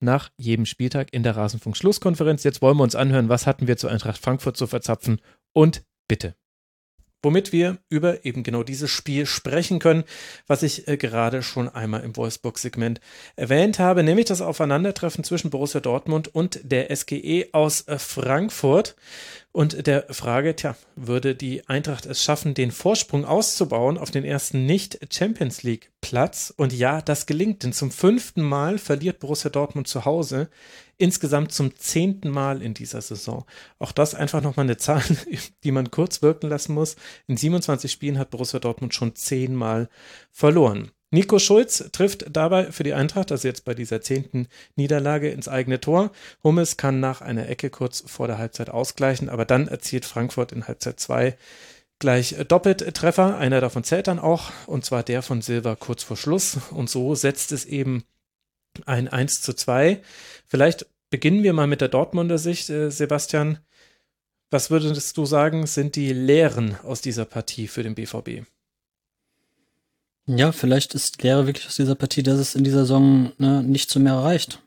nach jedem Spieltag in der Rasenfunk-Schlusskonferenz. Jetzt wollen wir uns anhören, was hatten wir zu Eintracht Frankfurt zu verzapfen und bitte. Womit wir über eben genau dieses Spiel sprechen können, was ich äh, gerade schon einmal im Voicebox-Segment erwähnt habe, nämlich das Aufeinandertreffen zwischen Borussia Dortmund und der SGE aus äh, Frankfurt und der Frage, tja, würde die Eintracht es schaffen, den Vorsprung auszubauen auf den ersten Nicht-Champions League-Platz? Und ja, das gelingt, denn zum fünften Mal verliert Borussia Dortmund zu Hause, insgesamt zum zehnten Mal in dieser Saison. Auch das einfach nochmal eine Zahl, die man kurz wirken lassen muss. In 27 Spielen hat Borussia Dortmund schon zehnmal verloren. Nico Schulz trifft dabei für die Eintracht, also jetzt bei dieser zehnten Niederlage, ins eigene Tor. Hummels kann nach einer Ecke kurz vor der Halbzeit ausgleichen, aber dann erzielt Frankfurt in Halbzeit 2 gleich doppelt Treffer. Einer davon zählt dann auch, und zwar der von Silva kurz vor Schluss. Und so setzt es eben ein 1 zu 2. Vielleicht beginnen wir mal mit der Dortmunder Sicht, äh, Sebastian. Was würdest du sagen, sind die Lehren aus dieser Partie für den BVB? Ja, vielleicht ist Lehre wirklich aus dieser Partie, dass es in dieser Saison ne, nicht zu mehr reicht.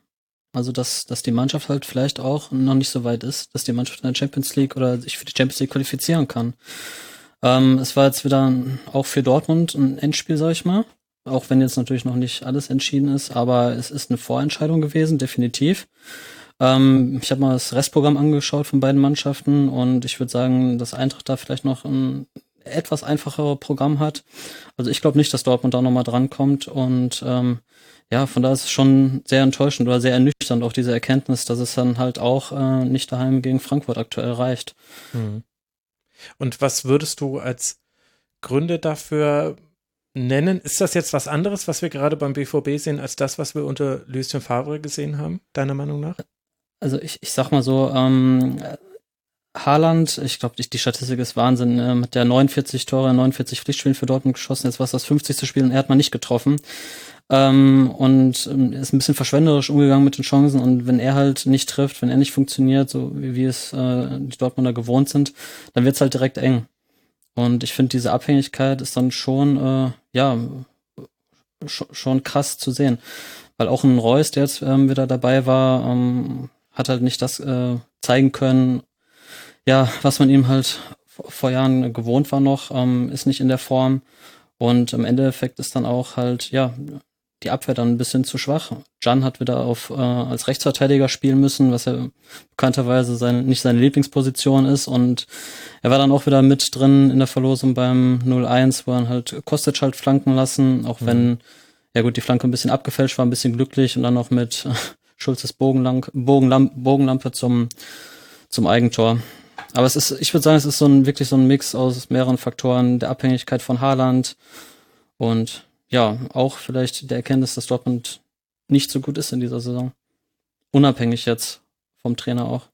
Also dass, dass die Mannschaft halt vielleicht auch noch nicht so weit ist, dass die Mannschaft in der Champions League oder sich für die Champions League qualifizieren kann. Ähm, es war jetzt wieder auch für Dortmund ein Endspiel, sag ich mal. Auch wenn jetzt natürlich noch nicht alles entschieden ist, aber es ist eine Vorentscheidung gewesen, definitiv. Ähm, ich habe mal das Restprogramm angeschaut von beiden Mannschaften und ich würde sagen, dass Eintracht da vielleicht noch ein etwas einfachere Programm hat. Also ich glaube nicht, dass Dortmund da nochmal drankommt und ähm, ja, von da ist es schon sehr enttäuschend oder sehr ernüchternd auch diese Erkenntnis, dass es dann halt auch äh, nicht daheim gegen Frankfurt aktuell reicht. Mhm. Und was würdest du als Gründe dafür nennen? Ist das jetzt was anderes, was wir gerade beim BVB sehen, als das, was wir unter Lucien Favre gesehen haben, deiner Meinung nach? Also ich, ich sag mal so, ähm, Haaland, ich glaube, die, die, Statistik ist Wahnsinn, äh, mit der 49 Tore, 49 Pflichtspielen für Dortmund geschossen, jetzt war es das 50. Spiel und er hat mal nicht getroffen. Ähm, und ähm, ist ein bisschen verschwenderisch umgegangen mit den Chancen und wenn er halt nicht trifft, wenn er nicht funktioniert, so wie, wie es äh, die Dortmunder gewohnt sind, dann wird's halt direkt eng. Und ich finde, diese Abhängigkeit ist dann schon, äh, ja, sch schon krass zu sehen. Weil auch ein Reus, der jetzt ähm, wieder dabei war, ähm, hat halt nicht das äh, zeigen können, ja, was man ihm halt vor Jahren gewohnt war noch, ähm, ist nicht in der Form. Und im Endeffekt ist dann auch halt, ja, die Abwehr dann ein bisschen zu schwach. Jan hat wieder auf äh, als Rechtsverteidiger spielen müssen, was ja bekannterweise seine, nicht seine Lieblingsposition ist. Und er war dann auch wieder mit drin in der Verlosung beim 0-1, wo er halt Kostic halt flanken lassen, auch mhm. wenn, ja gut, die Flanke ein bisschen abgefälscht war, ein bisschen glücklich und dann noch mit Schulzes Bogenlamp Bogenlamp Bogenlampe zum, zum Eigentor. Aber es ist, ich würde sagen, es ist so ein wirklich so ein Mix aus mehreren Faktoren, der Abhängigkeit von Haaland und ja, auch vielleicht der Erkenntnis, dass Dortmund nicht so gut ist in dieser Saison. Unabhängig jetzt vom Trainer auch.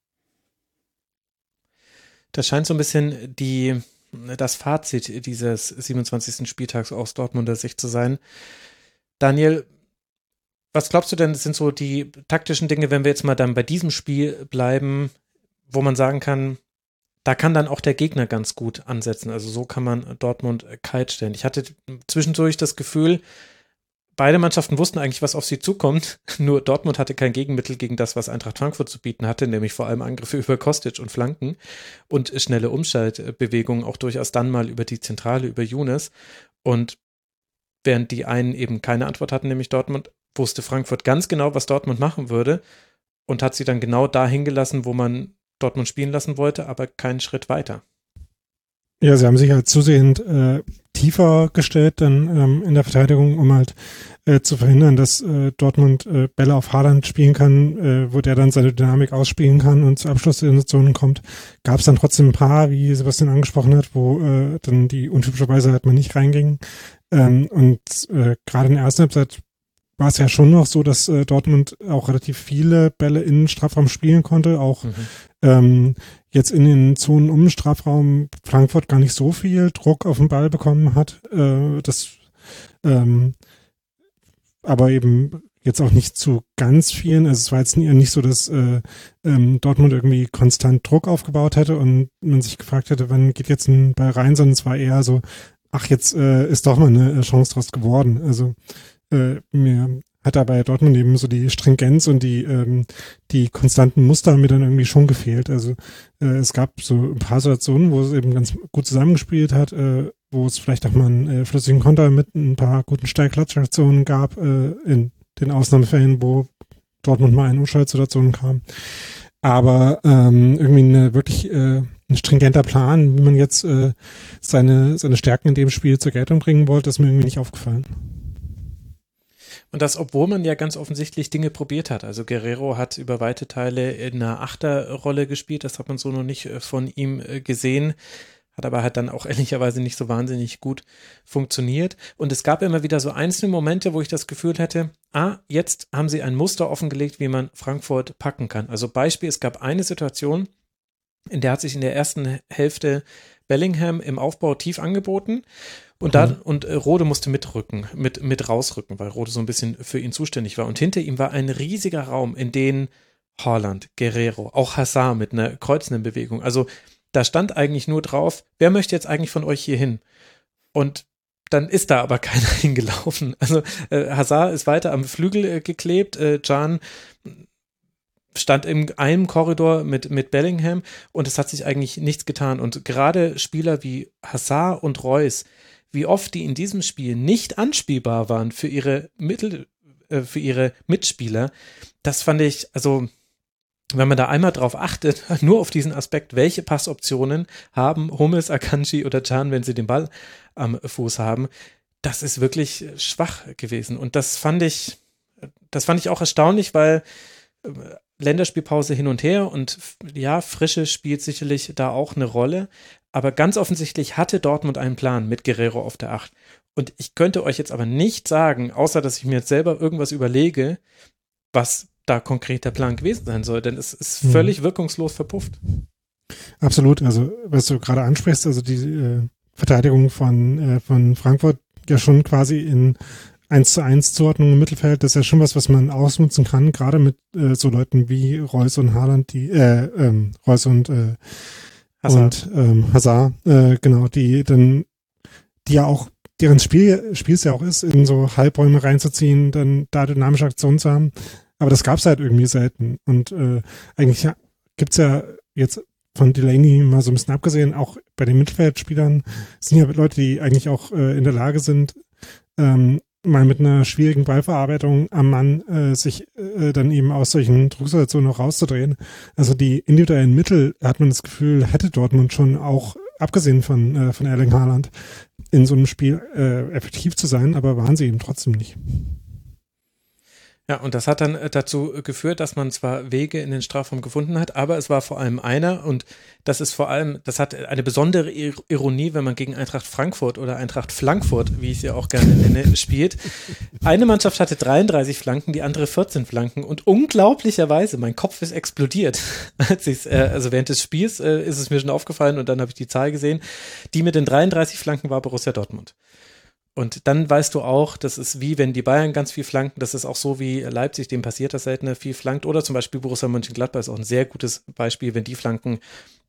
Das scheint so ein bisschen die, das Fazit dieses 27. Spieltags aus Dortmunder Sicht zu sein. Daniel, was glaubst du denn, sind so die taktischen Dinge, wenn wir jetzt mal dann bei diesem Spiel bleiben, wo man sagen kann, da kann dann auch der Gegner ganz gut ansetzen. Also so kann man Dortmund kalt stellen. Ich hatte zwischendurch das Gefühl, beide Mannschaften wussten eigentlich, was auf sie zukommt. Nur Dortmund hatte kein Gegenmittel gegen das, was Eintracht Frankfurt zu bieten hatte, nämlich vor allem Angriffe über Kostic und Flanken und schnelle Umschaltbewegungen, auch durchaus dann mal über die Zentrale, über Younes. Und während die einen eben keine Antwort hatten, nämlich Dortmund, wusste Frankfurt ganz genau, was Dortmund machen würde und hat sie dann genau dahin gelassen, wo man Dortmund spielen lassen wollte, aber keinen Schritt weiter. Ja, sie haben sich halt zusehend äh, tiefer gestellt dann ähm, in der Verteidigung, um halt äh, zu verhindern, dass äh, Dortmund äh, Bälle auf Haaland spielen kann, äh, wo der dann seine Dynamik ausspielen kann und zu Abschlusssituationen kommt. Gab es dann trotzdem ein paar, wie Sebastian angesprochen hat, wo äh, dann die untypischerweise halt mal nicht reingingen. Ähm, und äh, gerade in der ersten Halbzeit war es ja schon noch so, dass äh, Dortmund auch relativ viele Bälle in den Strafraum spielen konnte, auch mhm. ähm, jetzt in den Zonen um den Strafraum Frankfurt gar nicht so viel Druck auf den Ball bekommen hat. Äh, das ähm, aber eben jetzt auch nicht zu ganz vielen. Also es war jetzt nicht so, dass äh, ähm, Dortmund irgendwie konstant Druck aufgebaut hätte und man sich gefragt hätte, wann geht jetzt ein Ball rein, sondern es war eher so, ach, jetzt äh, ist doch mal eine Chance draus geworden. Also äh, mir hat da bei Dortmund eben so die Stringenz und die, ähm, die konstanten Muster mir dann irgendwie schon gefehlt. Also äh, es gab so ein paar Situationen, wo es eben ganz gut zusammengespielt hat, äh, wo es vielleicht auch mal einen äh, flüssigen Konter mit ein paar guten Steilklatschaktionen gab, äh, in den Ausnahmefällen, wo Dortmund mal in Umschaltsituationen kam. Aber ähm, irgendwie eine wirklich äh, ein stringenter Plan, wie man jetzt äh, seine, seine Stärken in dem Spiel zur Geltung bringen wollte, ist mir irgendwie nicht aufgefallen. Und das, obwohl man ja ganz offensichtlich Dinge probiert hat. Also Guerrero hat über weite Teile in einer Achterrolle gespielt, das hat man so noch nicht äh, von ihm äh, gesehen. Hat aber halt dann auch ehrlicherweise nicht so wahnsinnig gut funktioniert. Und es gab immer wieder so einzelne Momente, wo ich das Gefühl hätte, ah, jetzt haben sie ein Muster offengelegt, wie man Frankfurt packen kann. Also Beispiel, es gab eine Situation, in der hat sich in der ersten Hälfte Bellingham im Aufbau tief angeboten und dann, mhm. und äh, Rode musste mitrücken, mit, mit rausrücken, weil Rode so ein bisschen für ihn zuständig war. Und hinter ihm war ein riesiger Raum, in den Holland, Guerrero, auch Hazard mit einer kreuzenden Bewegung. Also da stand eigentlich nur drauf, wer möchte jetzt eigentlich von euch hier hin? Und dann ist da aber keiner hingelaufen. Also äh, Hazard ist weiter am Flügel äh, geklebt, äh, Can stand in einem Korridor mit, mit Bellingham und es hat sich eigentlich nichts getan. Und gerade Spieler wie Hazard und Reus, wie oft die in diesem Spiel nicht anspielbar waren für ihre Mittel, äh, für ihre Mitspieler, das fand ich, also wenn man da einmal drauf achtet, nur auf diesen Aspekt, welche Passoptionen haben Hummels, Akanji oder Can, wenn sie den Ball am Fuß haben, das ist wirklich schwach gewesen. Und das fand ich, das fand ich auch erstaunlich, weil äh, Länderspielpause hin und her und ja, Frische spielt sicherlich da auch eine Rolle. Aber ganz offensichtlich hatte Dortmund einen Plan mit Guerrero auf der Acht. Und ich könnte euch jetzt aber nicht sagen, außer dass ich mir jetzt selber irgendwas überlege, was da konkret der Plan gewesen sein soll, denn es ist mhm. völlig wirkungslos verpufft. Absolut, also was du gerade ansprichst, also die äh, Verteidigung von, äh, von Frankfurt ja schon quasi in 1 zu 1 Zuordnung im Mittelfeld, das ist ja schon was, was man ausnutzen kann, gerade mit äh, so Leuten wie Reus und Haaland, die, äh, ähm, Reus und äh, Hazard. und ähm, Hazard, äh, genau, die dann, die ja auch, deren Spiel, Spiel es ja auch ist, in so Halbräume reinzuziehen, dann da dynamische Aktionen zu haben. Aber das gab es halt irgendwie selten. Und äh, eigentlich ja, gibt's ja jetzt von Delaney mal so ein bisschen abgesehen, auch bei den Mittelfeldspielern sind ja Leute, die eigentlich auch äh, in der Lage sind, ähm, mal mit einer schwierigen Ballverarbeitung am Mann äh, sich äh, dann eben aus solchen Drucksituationen noch rauszudrehen. Also die individuellen Mittel, hat man das Gefühl, hätte Dortmund schon auch, abgesehen von, äh, von Erling Haaland, in so einem Spiel äh, effektiv zu sein, aber waren sie eben trotzdem nicht. Ja, und das hat dann äh, dazu geführt, dass man zwar Wege in den Strafraum gefunden hat, aber es war vor allem einer und das ist vor allem, das hat eine besondere Ironie, wenn man gegen Eintracht Frankfurt oder Eintracht Flankfurt, wie ich sie auch gerne nenne, spielt. Eine Mannschaft hatte 33 Flanken, die andere 14 Flanken und unglaublicherweise, mein Kopf ist explodiert. Als ich's, äh, also während des Spiels äh, ist es mir schon aufgefallen und dann habe ich die Zahl gesehen. Die mit den 33 Flanken war Borussia Dortmund. Und dann weißt du auch, das ist wie wenn die Bayern ganz viel flanken, das ist auch so wie Leipzig, dem passiert das seltener viel flankt. Oder zum Beispiel Borussia Mönchengladbach ist auch ein sehr gutes Beispiel, wenn die flanken,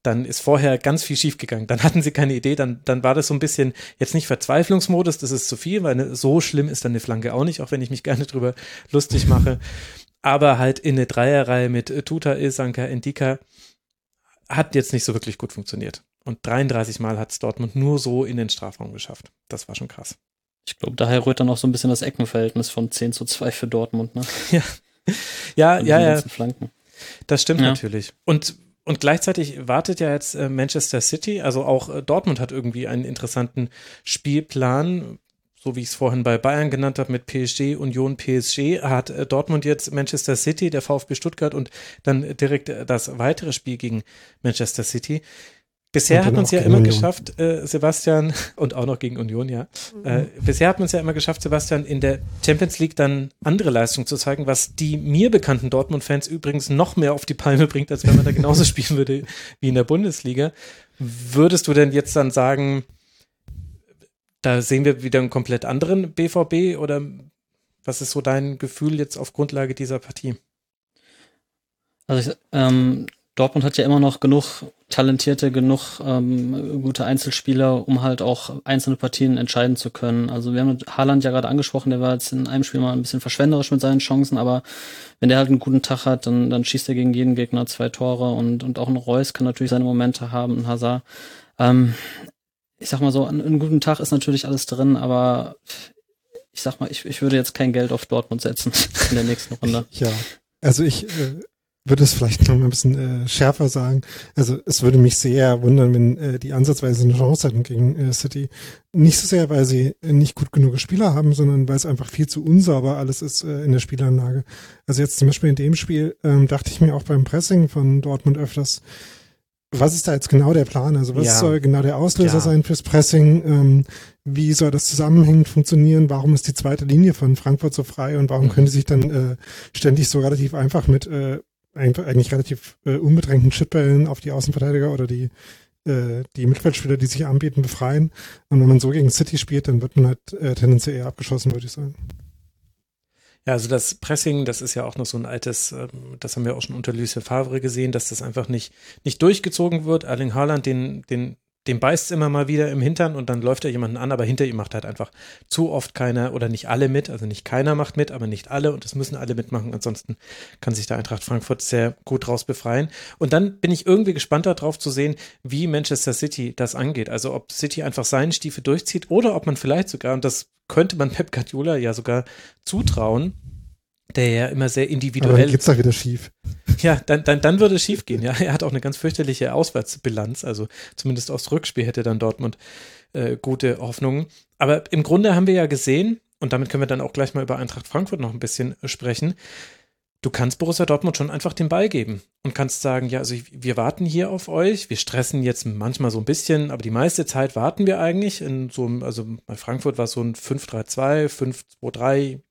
dann ist vorher ganz viel schiefgegangen. Dann hatten sie keine Idee, dann, dann war das so ein bisschen jetzt nicht Verzweiflungsmodus, das ist zu viel, weil so schlimm ist dann eine Flanke auch nicht, auch wenn ich mich gerne drüber lustig mache. Aber halt in eine Dreierreihe mit Tuta, Ilsanka, Endika hat jetzt nicht so wirklich gut funktioniert. Und 33 Mal hat es Dortmund nur so in den Strafraum geschafft. Das war schon krass. Ich glaube, daher rührt dann auch so ein bisschen das Eckenverhältnis von 10 zu 2 für Dortmund, ne? Ja. Ja, ja, ja. Flanken. Das stimmt ja. natürlich. Und und gleichzeitig wartet ja jetzt äh, Manchester City, also auch äh, Dortmund hat irgendwie einen interessanten Spielplan. So wie ich es vorhin bei Bayern genannt habe mit PSG, Union, PSG, hat äh, Dortmund jetzt Manchester City, der VfB Stuttgart und dann direkt das weitere Spiel gegen Manchester City. Bisher hat man es ja immer Union. geschafft, äh, Sebastian, und auch noch gegen Union, ja. Mhm. Äh, bisher hat man es ja immer geschafft, Sebastian, in der Champions League dann andere Leistungen zu zeigen, was die mir bekannten Dortmund-Fans übrigens noch mehr auf die Palme bringt, als wenn man da genauso spielen würde wie in der Bundesliga. Würdest du denn jetzt dann sagen, da sehen wir wieder einen komplett anderen BVB oder was ist so dein Gefühl jetzt auf Grundlage dieser Partie? Also ich, ähm, Dortmund hat ja immer noch genug talentierte, genug ähm, gute Einzelspieler, um halt auch einzelne Partien entscheiden zu können. Also wir haben Haaland ja gerade angesprochen, der war jetzt in einem Spiel mal ein bisschen verschwenderisch mit seinen Chancen, aber wenn der halt einen guten Tag hat, dann, dann schießt er gegen jeden Gegner zwei Tore und, und auch ein Reus kann natürlich seine Momente haben, ein Hazard. Ähm, ich sag mal so, an einem guten Tag ist natürlich alles drin, aber ich sag mal, ich, ich würde jetzt kein Geld auf Dortmund setzen in der nächsten Runde. Ja, also ich äh, würde es vielleicht noch mal ein bisschen äh, schärfer sagen. Also es würde mich sehr wundern, wenn äh, die ansatzweise eine Chance hätten gegen äh, City. Nicht so sehr, weil sie äh, nicht gut genug Spieler haben, sondern weil es einfach viel zu unsauber alles ist äh, in der Spielanlage. Also jetzt zum Beispiel in dem Spiel ähm, dachte ich mir auch beim Pressing von Dortmund öfters, was ist da jetzt genau der Plan? Also was ja. soll genau der Auslöser ja. sein fürs Pressing? Ähm, wie soll das zusammenhängend funktionieren? Warum ist die zweite Linie von Frankfurt so frei und warum mhm. können die sich dann äh, ständig so relativ einfach mit äh, eigentlich relativ äh, unbedrängten Chipbällen auf die Außenverteidiger oder die, äh, die Mittelfeldspieler, die sich anbieten, befreien. Und wenn man so gegen City spielt, dann wird man halt äh, tendenziell eher abgeschossen, würde ich sagen. Ja, also das Pressing, das ist ja auch noch so ein altes, ähm, das haben wir auch schon unter Lucien Favre gesehen, dass das einfach nicht, nicht durchgezogen wird. Erling Haaland, den, den dem beißt es immer mal wieder im Hintern und dann läuft er jemanden an, aber hinter ihm macht halt einfach zu oft keiner oder nicht alle mit. Also nicht keiner macht mit, aber nicht alle und es müssen alle mitmachen. Ansonsten kann sich der Eintracht Frankfurt sehr gut raus befreien. Und dann bin ich irgendwie gespannt darauf zu sehen, wie Manchester City das angeht. Also ob City einfach seinen Stiefel durchzieht oder ob man vielleicht sogar, und das könnte man Pep Guardiola ja sogar zutrauen, der ja immer sehr individuell. Aber dann geht's da wieder schief. Ja, dann, dann, dann würde es schief gehen. Ja, er hat auch eine ganz fürchterliche Auswärtsbilanz. Also zumindest aufs Rückspiel hätte dann Dortmund äh, gute Hoffnungen. Aber im Grunde haben wir ja gesehen, und damit können wir dann auch gleich mal über Eintracht Frankfurt noch ein bisschen sprechen. Du kannst Borussia Dortmund schon einfach den Ball geben und kannst sagen, ja, also wir warten hier auf euch. Wir stressen jetzt manchmal so ein bisschen, aber die meiste Zeit warten wir eigentlich in so einem, also bei Frankfurt war es so ein 5-3-2, 5-2-3,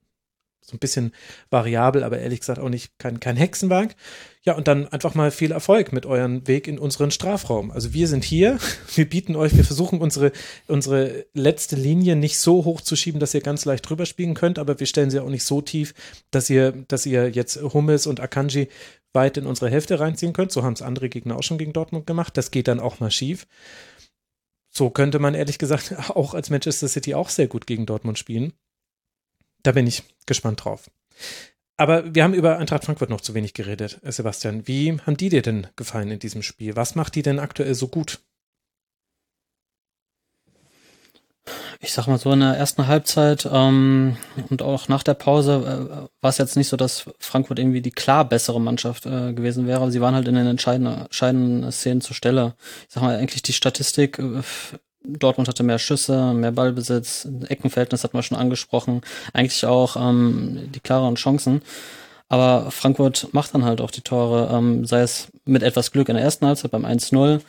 so ein bisschen variabel, aber ehrlich gesagt auch nicht kein, kein Hexenwerk. Ja, und dann einfach mal viel Erfolg mit euren Weg in unseren Strafraum. Also wir sind hier, wir bieten euch, wir versuchen unsere, unsere letzte Linie nicht so hoch zu schieben, dass ihr ganz leicht drüber spielen könnt, aber wir stellen sie auch nicht so tief, dass ihr, dass ihr jetzt Hummels und Akanji weit in unsere Hälfte reinziehen könnt. So haben es andere Gegner auch schon gegen Dortmund gemacht. Das geht dann auch mal schief. So könnte man ehrlich gesagt auch als Manchester City auch sehr gut gegen Dortmund spielen. Da bin ich gespannt drauf. Aber wir haben über Eintracht Frankfurt noch zu wenig geredet, äh, Sebastian. Wie haben die dir denn gefallen in diesem Spiel? Was macht die denn aktuell so gut? Ich sag mal so, in der ersten Halbzeit ähm, und auch nach der Pause äh, war es jetzt nicht so, dass Frankfurt irgendwie die klar bessere Mannschaft äh, gewesen wäre. Sie waren halt in den entscheidenden, entscheidenden Szenen zur Stelle. Ich sag mal, eigentlich die Statistik äh, Dortmund hatte mehr Schüsse, mehr Ballbesitz, Eckenverhältnis hat man schon angesprochen, eigentlich auch ähm, die klareren Chancen. Aber Frankfurt macht dann halt auch die Tore, ähm, sei es mit etwas Glück in der ersten Halbzeit beim 1-0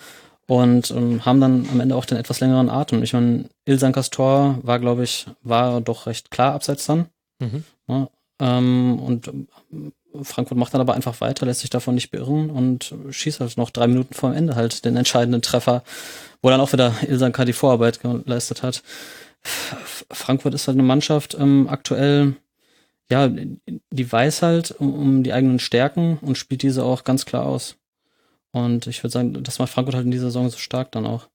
und ähm, haben dann am Ende auch den etwas längeren Atem. Ich meine, Ilsankas Tor war, glaube ich, war doch recht klar abseits dann. Mhm. Ja, ähm, und Frankfurt macht dann aber einfach weiter, lässt sich davon nicht beirren und schießt halt noch drei Minuten vor dem Ende halt den entscheidenden Treffer, wo dann auch wieder Ilsanka die Vorarbeit geleistet hat. Frankfurt ist halt eine Mannschaft ähm, aktuell, ja, die weiß halt um, um, die eigenen Stärken und spielt diese auch ganz klar aus. Und ich würde sagen, das macht Frankfurt halt in dieser Saison so stark dann auch.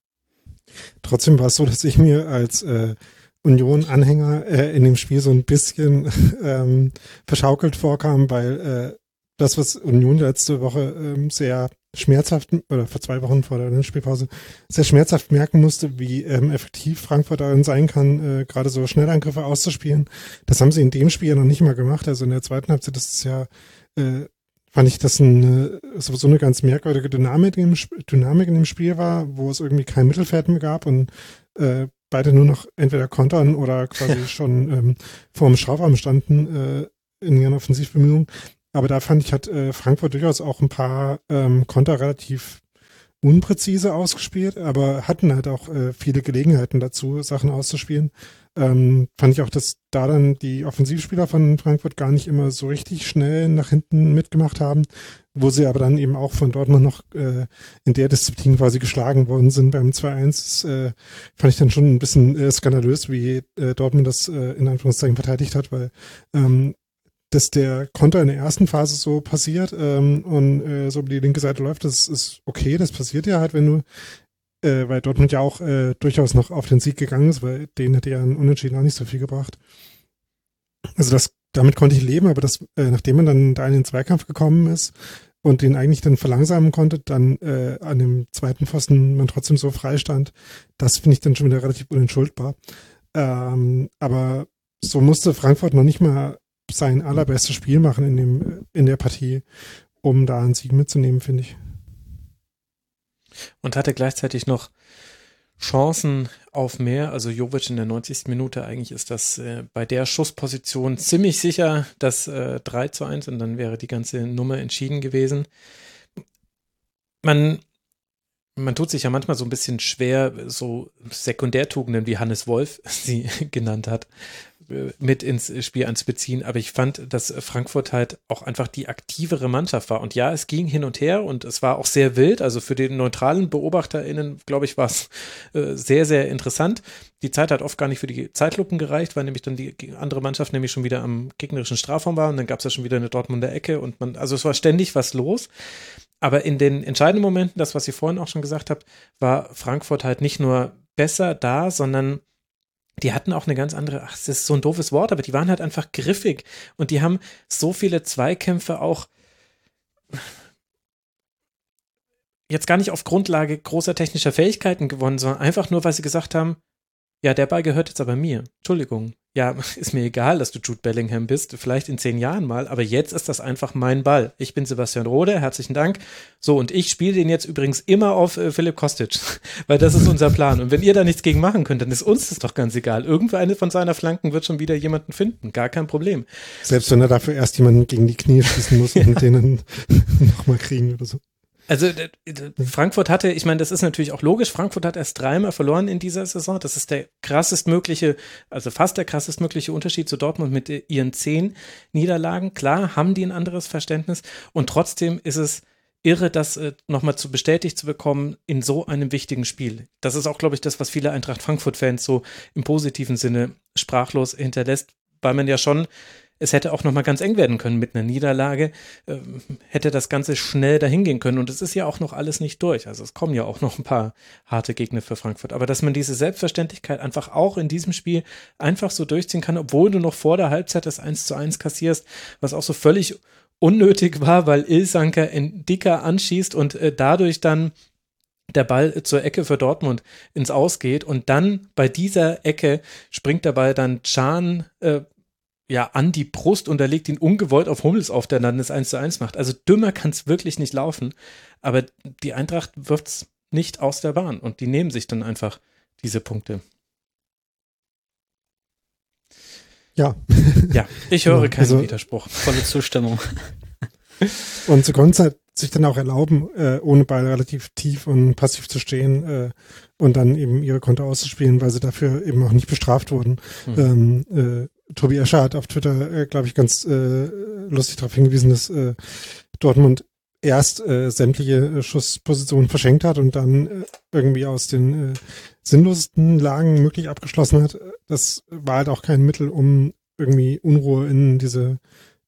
Trotzdem war es so, dass ich mir als äh, Union-Anhänger äh, in dem Spiel so ein bisschen ähm, verschaukelt vorkam, weil äh, das, was Union letzte Woche ähm, sehr schmerzhaft, oder vor zwei Wochen vor der Spielpause, sehr schmerzhaft merken musste, wie ähm, effektiv Frankfurt darin sein kann, äh, gerade so Schnellangriffe auszuspielen. Das haben sie in dem Spiel ja noch nicht mal gemacht. Also in der zweiten Halbzeit ist es ja äh, fand ich, dass ein, so eine ganz merkwürdige Dynamik in, dem, Dynamik in dem Spiel war, wo es irgendwie kein Mittelfeld mehr gab und äh, beide nur noch entweder kontern oder quasi schon ähm, vor dem Strafraum standen äh, in ihren Offensivbemühungen. Aber da fand ich, hat äh, Frankfurt durchaus auch ein paar ähm, Konter relativ unpräzise ausgespielt, aber hatten halt auch äh, viele Gelegenheiten dazu, Sachen auszuspielen. Ähm, fand ich auch, dass da dann die Offensivspieler von Frankfurt gar nicht immer so richtig schnell nach hinten mitgemacht haben, wo sie aber dann eben auch von Dortmund noch äh, in der Disziplin quasi geschlagen worden sind beim 2-1. Äh, fand ich dann schon ein bisschen äh, skandalös, wie äh, Dortmund das äh, in Anführungszeichen verteidigt hat, weil ähm, dass der Konter in der ersten Phase so passiert ähm, und äh, so über die linke Seite läuft, das ist okay, das passiert ja halt, wenn du, äh, weil Dortmund ja auch äh, durchaus noch auf den Sieg gegangen ist, weil denen hätte ja ein Unentschieden auch nicht so viel gebracht. Also das, damit konnte ich leben, aber das, äh, nachdem man dann da in den Zweikampf gekommen ist und den eigentlich dann verlangsamen konnte, dann äh, an dem zweiten Pfosten man trotzdem so frei stand, das finde ich dann schon wieder relativ unentschuldbar. Ähm, aber so musste Frankfurt noch nicht mal sein allerbestes Spiel machen in, dem, in der Partie, um da einen Sieg mitzunehmen, finde ich. Und hatte gleichzeitig noch Chancen auf mehr. Also Jovic in der 90. Minute, eigentlich ist das äh, bei der Schussposition ziemlich sicher das äh, 3 zu 1 und dann wäre die ganze Nummer entschieden gewesen. Man, man tut sich ja manchmal so ein bisschen schwer, so Sekundärtugenden wie Hannes Wolf sie genannt hat, mit ins Spiel anzubeziehen, aber ich fand, dass Frankfurt halt auch einfach die aktivere Mannschaft war. Und ja, es ging hin und her und es war auch sehr wild. Also für den neutralen BeobachterInnen, glaube ich, war es äh, sehr, sehr interessant. Die Zeit hat oft gar nicht für die Zeitlupen gereicht, weil nämlich dann die andere Mannschaft nämlich schon wieder am gegnerischen Strafraum war und dann gab es ja schon wieder eine Dortmunder Ecke und man, also es war ständig was los. Aber in den entscheidenden Momenten, das, was ihr vorhin auch schon gesagt habt, war Frankfurt halt nicht nur besser da, sondern die hatten auch eine ganz andere, ach, das ist so ein doofes Wort, aber die waren halt einfach griffig und die haben so viele Zweikämpfe auch jetzt gar nicht auf Grundlage großer technischer Fähigkeiten gewonnen, sondern einfach nur, weil sie gesagt haben, ja, der Ball gehört jetzt aber mir. Entschuldigung. Ja, ist mir egal, dass du Jude Bellingham bist, vielleicht in zehn Jahren mal, aber jetzt ist das einfach mein Ball. Ich bin Sebastian Rode, herzlichen Dank. So, und ich spiele den jetzt übrigens immer auf äh, Philipp Kostic, weil das ist unser Plan. Und wenn ihr da nichts gegen machen könnt, dann ist uns das doch ganz egal. Irgendeine von seiner Flanken wird schon wieder jemanden finden, gar kein Problem. Selbst wenn er dafür erst jemanden gegen die Knie schießen muss und ja. den nochmal kriegen oder so. Also Frankfurt hatte, ich meine, das ist natürlich auch logisch, Frankfurt hat erst dreimal verloren in dieser Saison. Das ist der krassestmögliche, also fast der krassestmögliche Unterschied zu Dortmund mit ihren zehn Niederlagen. Klar haben die ein anderes Verständnis und trotzdem ist es irre, das äh, nochmal zu bestätigt zu bekommen in so einem wichtigen Spiel. Das ist auch, glaube ich, das, was viele Eintracht Frankfurt-Fans so im positiven Sinne sprachlos hinterlässt, weil man ja schon es hätte auch noch mal ganz eng werden können mit einer Niederlage, äh, hätte das Ganze schnell dahin gehen können und es ist ja auch noch alles nicht durch. Also es kommen ja auch noch ein paar harte Gegner für Frankfurt. Aber dass man diese Selbstverständlichkeit einfach auch in diesem Spiel einfach so durchziehen kann, obwohl du noch vor der Halbzeit das 1 zu 1 kassierst, was auch so völlig unnötig war, weil Ilsanker in Dicker anschießt und äh, dadurch dann der Ball zur Ecke für Dortmund ins Ausgeht und dann bei dieser Ecke springt der Ball dann Can äh, ja, an die Brust und er legt ihn ungewollt auf Hummels auf, der dann das 1 zu 1 macht. Also dümmer kann es wirklich nicht laufen. Aber die Eintracht wirft es nicht aus der Bahn und die nehmen sich dann einfach diese Punkte. Ja. Ja, ich höre keinen also, Widerspruch. Volle Zustimmung. Und sie konnten es halt sich dann auch erlauben, äh, ohne Ball relativ tief und passiv zu stehen äh, und dann eben ihre Konto auszuspielen, weil sie dafür eben auch nicht bestraft wurden. Mhm. Ähm, äh, Tobi Escher hat auf Twitter, äh, glaube ich, ganz äh, lustig darauf hingewiesen, dass äh, Dortmund erst äh, sämtliche äh, Schusspositionen verschenkt hat und dann äh, irgendwie aus den äh, sinnlosesten Lagen möglich abgeschlossen hat. Das war halt auch kein Mittel, um irgendwie Unruhe in diese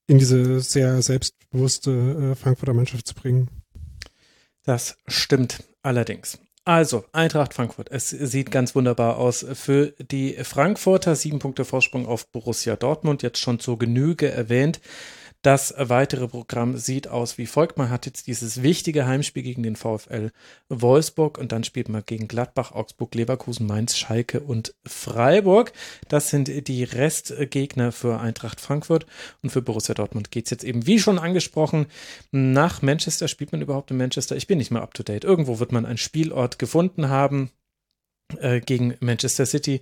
in diese sehr selbstbewusste äh, Frankfurter Mannschaft zu bringen. Das stimmt allerdings. Also, Eintracht Frankfurt. Es sieht ganz wunderbar aus für die Frankfurter. Sieben Punkte Vorsprung auf Borussia Dortmund, jetzt schon zur Genüge erwähnt. Das weitere Programm sieht aus wie folgt. Man hat jetzt dieses wichtige Heimspiel gegen den VfL Wolfsburg und dann spielt man gegen Gladbach, Augsburg, Leverkusen, Mainz, Schalke und Freiburg. Das sind die Restgegner für Eintracht Frankfurt und für Borussia Dortmund geht es jetzt eben, wie schon angesprochen, nach Manchester. Spielt man überhaupt in Manchester? Ich bin nicht mehr up to date. Irgendwo wird man einen Spielort gefunden haben gegen Manchester City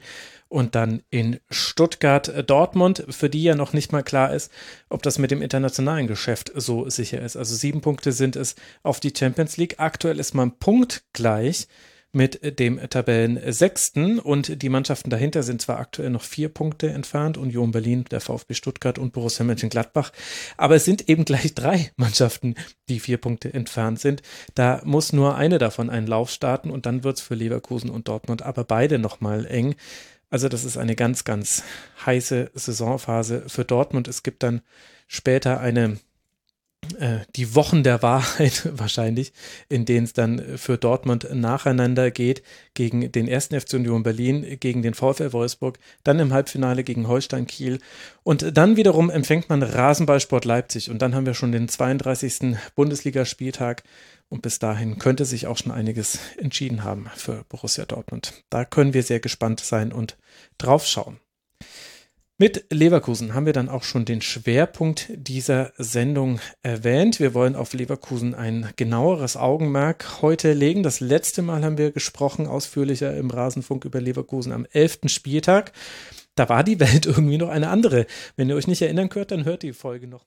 und dann in Stuttgart äh, Dortmund, für die ja noch nicht mal klar ist, ob das mit dem internationalen Geschäft so sicher ist. Also sieben Punkte sind es auf die Champions League. Aktuell ist man punktgleich mit dem Tabellensechsten und die Mannschaften dahinter sind zwar aktuell noch vier Punkte entfernt, Union Berlin, der VfB Stuttgart und Borussia Mönchengladbach, aber es sind eben gleich drei Mannschaften, die vier Punkte entfernt sind. Da muss nur eine davon einen Lauf starten und dann wird es für Leverkusen und Dortmund aber beide nochmal eng. Also das ist eine ganz, ganz heiße Saisonphase für Dortmund. Es gibt dann später eine die Wochen der Wahrheit wahrscheinlich, in denen es dann für Dortmund nacheinander geht, gegen den ersten FC Union Berlin, gegen den VfL Wolfsburg, dann im Halbfinale gegen Holstein Kiel und dann wiederum empfängt man Rasenballsport Leipzig und dann haben wir schon den 32. Bundesligaspieltag und bis dahin könnte sich auch schon einiges entschieden haben für Borussia Dortmund. Da können wir sehr gespannt sein und drauf schauen. Mit Leverkusen haben wir dann auch schon den Schwerpunkt dieser Sendung erwähnt. Wir wollen auf Leverkusen ein genaueres Augenmerk heute legen. Das letzte Mal haben wir gesprochen ausführlicher im Rasenfunk über Leverkusen am 11. Spieltag. Da war die Welt irgendwie noch eine andere. Wenn ihr euch nicht erinnern könnt, dann hört die Folge noch.